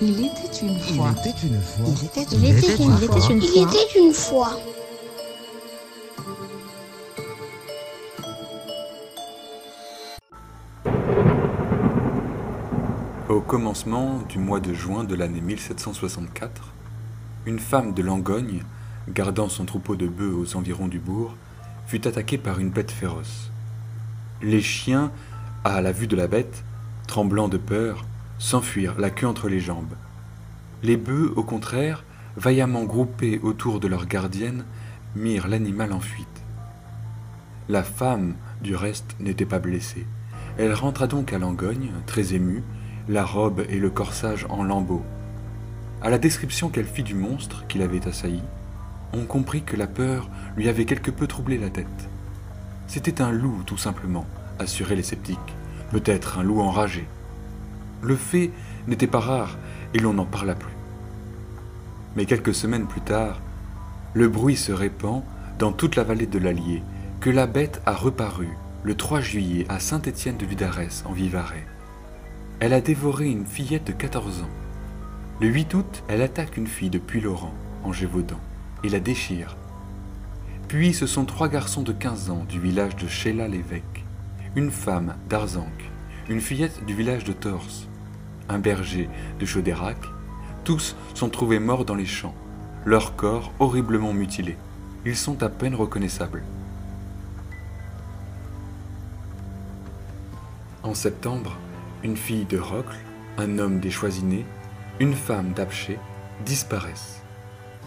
Il était une fois. Il était une fois. Il était Il était une fois. Il était une fois. Au commencement du mois de juin de l'année 1764, une femme de Langogne, gardant son troupeau de bœufs aux environs du bourg, fut attaquée par une bête féroce. Les chiens, à la vue de la bête, tremblant de peur, s'enfuirent la queue entre les jambes. Les bœufs, au contraire, vaillamment groupés autour de leur gardienne, mirent l'animal en fuite. La femme, du reste, n'était pas blessée. Elle rentra donc à Langogne, très émue, la robe et le corsage en lambeaux. À la description qu'elle fit du monstre qui l'avait assailli, on comprit que la peur lui avait quelque peu troublé la tête. C'était un loup, tout simplement, assuraient les sceptiques, peut-être un loup enragé. Le fait n'était pas rare et l'on n'en parla plus. Mais quelques semaines plus tard, le bruit se répand dans toute la vallée de l'Allier que la bête a reparu le 3 juillet à Saint-Étienne de Vidarès en Vivarais. Elle a dévoré une fillette de 14 ans. Le 8 août, elle attaque une fille de Puy-Laurent, en Gévaudan, et la déchire. Puis ce sont trois garçons de 15 ans du village de Chéla-l'Évêque, une femme d'Arzanque, une fillette du village de Torse, un berger de Chaudérac. Tous sont trouvés morts dans les champs, leurs corps horriblement mutilés. Ils sont à peine reconnaissables. En septembre, une fille de Rocle, un homme des Choisinets, une femme d'Apché disparaissent.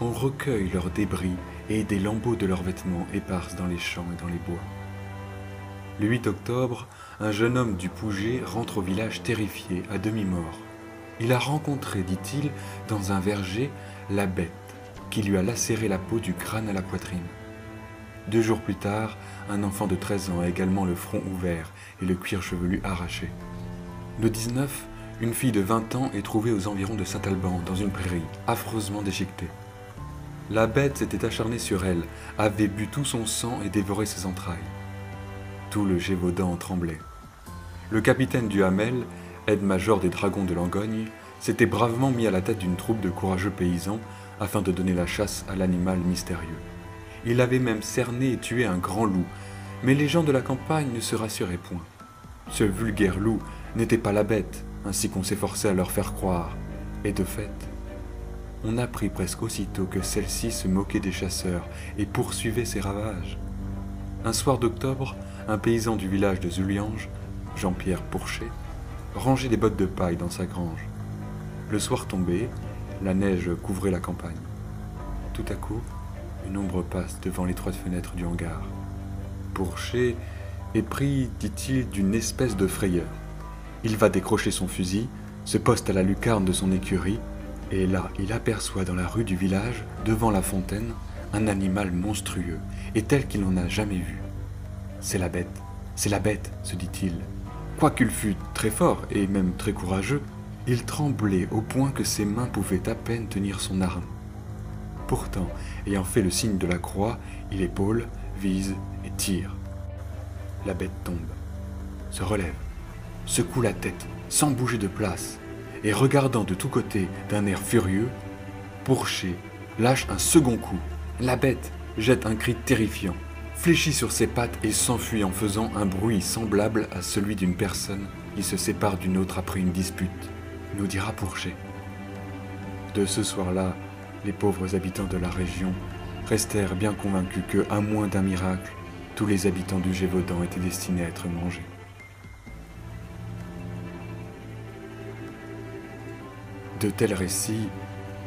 On recueille leurs débris et des lambeaux de leurs vêtements éparses dans les champs et dans les bois. Le 8 octobre, un jeune homme du Pouget rentre au village terrifié, à demi-mort. Il a rencontré, dit-il, dans un verger, la bête qui lui a lacéré la peau du crâne à la poitrine. Deux jours plus tard, un enfant de 13 ans a également le front ouvert et le cuir chevelu arraché. Le 19, une fille de 20 ans est trouvée aux environs de Saint-Alban, dans une prairie, affreusement déchiquetée. La bête s'était acharnée sur elle, avait bu tout son sang et dévoré ses entrailles. Tout le Gévaudan tremblait. Le capitaine du Hamel, aide-major des dragons de Langogne, s'était bravement mis à la tête d'une troupe de courageux paysans afin de donner la chasse à l'animal mystérieux. Il avait même cerné et tué un grand loup, mais les gens de la campagne ne se rassuraient point. Ce vulgaire loup n'était pas la bête, ainsi qu'on s'efforçait à leur faire croire. Et de fait, on apprit presque aussitôt que celle-ci se moquait des chasseurs et poursuivait ses ravages. Un soir d'octobre, un paysan du village de Zuliange, Jean-Pierre Pourchet, rangeait des bottes de paille dans sa grange. Le soir tombé, la neige couvrait la campagne. Tout à coup, une ombre passe devant l'étroite fenêtre du hangar. Pourchet est pris, dit-il, d'une espèce de frayeur. Il va décrocher son fusil, se poste à la lucarne de son écurie, et là, il aperçoit dans la rue du village, devant la fontaine, un animal monstrueux, et tel qu'il n'en a jamais vu. C'est la bête, c'est la bête, se dit-il. Quoiqu'il fût très fort et même très courageux, il tremblait au point que ses mains pouvaient à peine tenir son arme. Pourtant, ayant fait le signe de la croix, il épaule, vise et tire. La bête tombe, se relève, secoue la tête sans bouger de place, et regardant de tous côtés d'un air furieux, Pourchet lâche un second coup. La bête jette un cri terrifiant, fléchit sur ses pattes et s'enfuit en faisant un bruit semblable à celui d'une personne qui se sépare d'une autre après une dispute, nous dira Pourchet. De ce soir-là, les pauvres habitants de la région restèrent bien convaincus que, à moins d'un miracle, tous les habitants du Gévaudan étaient destinés à être mangés. De tels récits,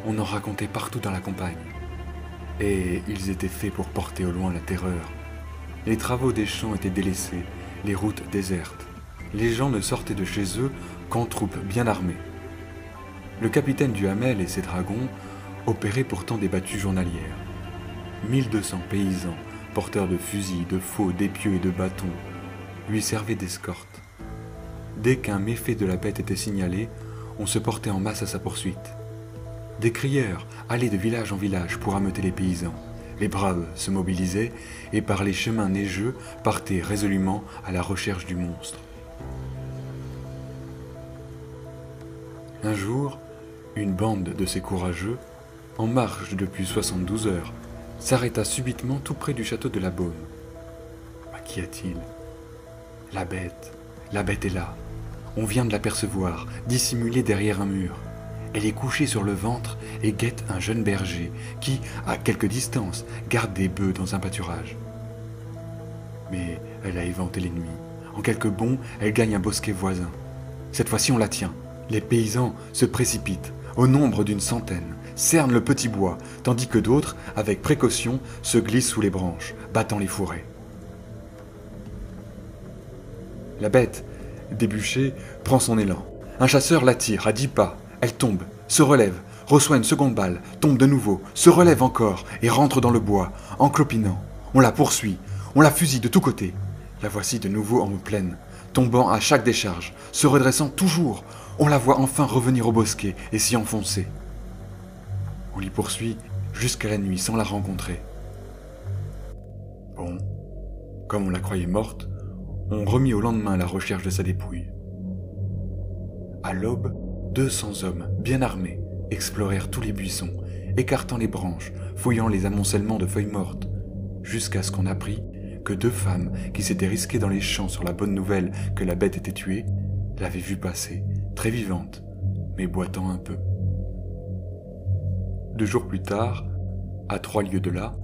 on en racontait partout dans la campagne. Et ils étaient faits pour porter au loin la terreur. Les travaux des champs étaient délaissés, les routes désertes. Les gens ne sortaient de chez eux qu'en troupes bien armées. Le capitaine du Hamel et ses dragons opéraient pourtant des battues journalières. 1200 paysans, porteurs de fusils, de faux, d'épieux et de bâtons, lui servaient d'escorte. Dès qu'un méfait de la bête était signalé, on se portait en masse à sa poursuite. Des crieurs allaient de village en village pour ameuter les paysans. Les braves se mobilisaient et par les chemins neigeux partaient résolument à la recherche du monstre. Un jour, Une bande de ces courageux, en marche depuis 72 heures, s'arrêta subitement tout près du château de la. Bah, Qu'y a-t-il? La bête, la bête est là. On vient de l'apercevoir, dissimulée derrière un mur. Elle est couchée sur le ventre et guette un jeune berger qui, à quelque distance, garde des bœufs dans un pâturage. Mais elle a éventé les nuits. En quelques bonds, elle gagne un bosquet voisin. Cette fois-ci, on la tient. Les paysans se précipitent, au nombre d'une centaine, cernent le petit bois, tandis que d'autres, avec précaution, se glissent sous les branches, battant les fourrés. La bête, débuchée, prend son élan. Un chasseur la tire à dix pas. Elle tombe, se relève, reçoit une seconde balle, tombe de nouveau, se relève encore et rentre dans le bois, en clopinant. On la poursuit, on la fusille de tous côtés. La voici de nouveau en pleine, tombant à chaque décharge, se redressant toujours. On la voit enfin revenir au bosquet et s'y enfoncer. On l'y poursuit jusqu'à la nuit sans la rencontrer. Bon, comme on la croyait morte, on remit au lendemain la recherche de sa dépouille. À l'aube, 200 hommes, bien armés, explorèrent tous les buissons, écartant les branches, fouillant les amoncellements de feuilles mortes, jusqu'à ce qu'on apprit que deux femmes qui s'étaient risquées dans les champs sur la bonne nouvelle que la bête était tuée, l'avaient vue passer, très vivante, mais boitant un peu. Deux jours plus tard, à trois lieues de là,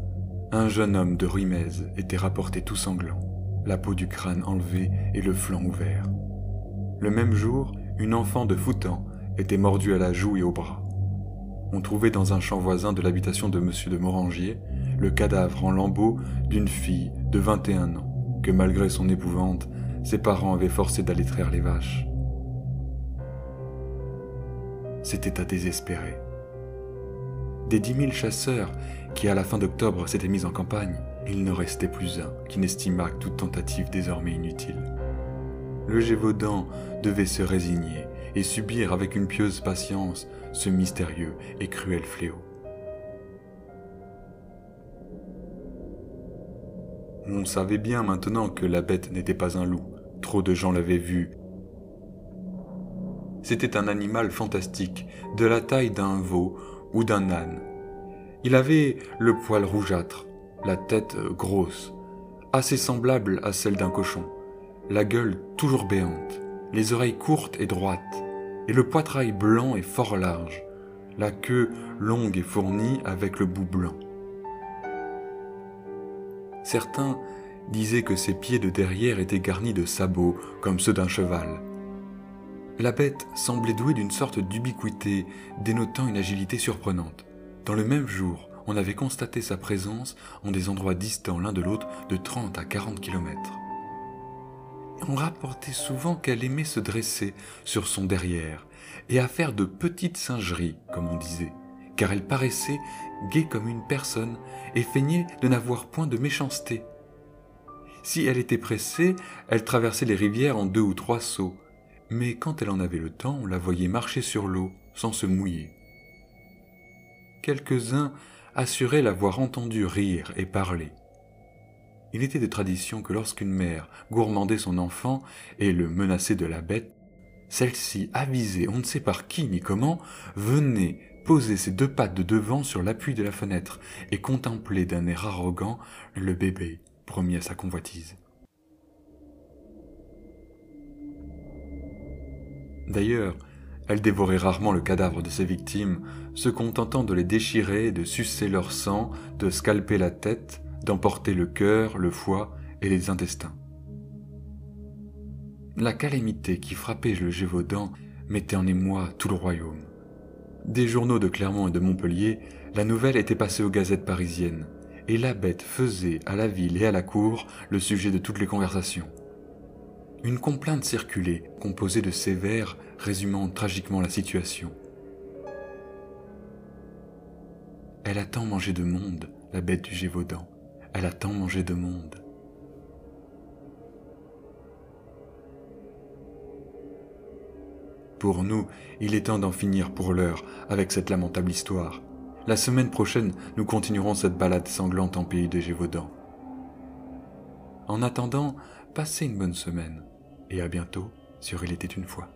un jeune homme de Ruimez était rapporté tout sanglant, la peau du crâne enlevée et le flanc ouvert. Le même jour, une enfant de Foutan était mordue à la joue et au bras. On trouvait dans un champ voisin de l'habitation de M. de Morangier le cadavre en lambeaux d'une fille de 21 ans, que malgré son épouvante, ses parents avaient forcé d'aller traire les vaches. C'était à désespérer. Des dix mille chasseurs qui, à la fin d'octobre, s'étaient mis en campagne, il ne restait plus un qui n'estimât toute tentative désormais inutile. Le Gévaudan devait se résigner et subir avec une pieuse patience ce mystérieux et cruel fléau. On savait bien maintenant que la bête n'était pas un loup, trop de gens l'avaient vu. C'était un animal fantastique, de la taille d'un veau ou d'un âne. Il avait le poil rougeâtre, la tête grosse, assez semblable à celle d'un cochon, la gueule toujours béante, les oreilles courtes et droites, et le poitrail blanc et fort large, la queue longue et fournie avec le bout blanc. Certains disaient que ses pieds de derrière étaient garnis de sabots comme ceux d'un cheval. La bête semblait douée d'une sorte d'ubiquité dénotant une agilité surprenante. Dans le même jour, on avait constaté sa présence en des endroits distants l'un de l'autre de 30 à 40 kilomètres. On rapportait souvent qu'elle aimait se dresser sur son derrière et à faire de petites singeries, comme on disait, car elle paraissait gaie comme une personne et feignait de n'avoir point de méchanceté. Si elle était pressée, elle traversait les rivières en deux ou trois sauts, mais quand elle en avait le temps, on la voyait marcher sur l'eau sans se mouiller. Quelques-uns assuraient l'avoir entendue rire et parler. Il était de tradition que lorsqu'une mère gourmandait son enfant et le menaçait de la bête, celle-ci, avisée on ne sait par qui ni comment, venait poser ses deux pattes de devant sur l'appui de la fenêtre et contempler d'un air arrogant le bébé promis à sa convoitise. D'ailleurs, elle dévorait rarement le cadavre de ses victimes, se contentant de les déchirer, de sucer leur sang, de scalper la tête, d'emporter le cœur, le foie et les intestins. La calamité qui frappait le Gévaudan mettait en émoi tout le royaume. Des journaux de Clermont et de Montpellier, la nouvelle était passée aux gazettes parisiennes, et la bête faisait à la ville et à la cour le sujet de toutes les conversations. Une complainte circulait, composée de vers résumant tragiquement la situation. Elle a tant mangé de monde, la bête du Gévaudan. Elle a tant mangé de monde. Pour nous, il est temps d'en finir pour l'heure avec cette lamentable histoire. La semaine prochaine, nous continuerons cette balade sanglante en pays de Gévaudan. En attendant, passez une bonne semaine et à bientôt sur Il était une fois.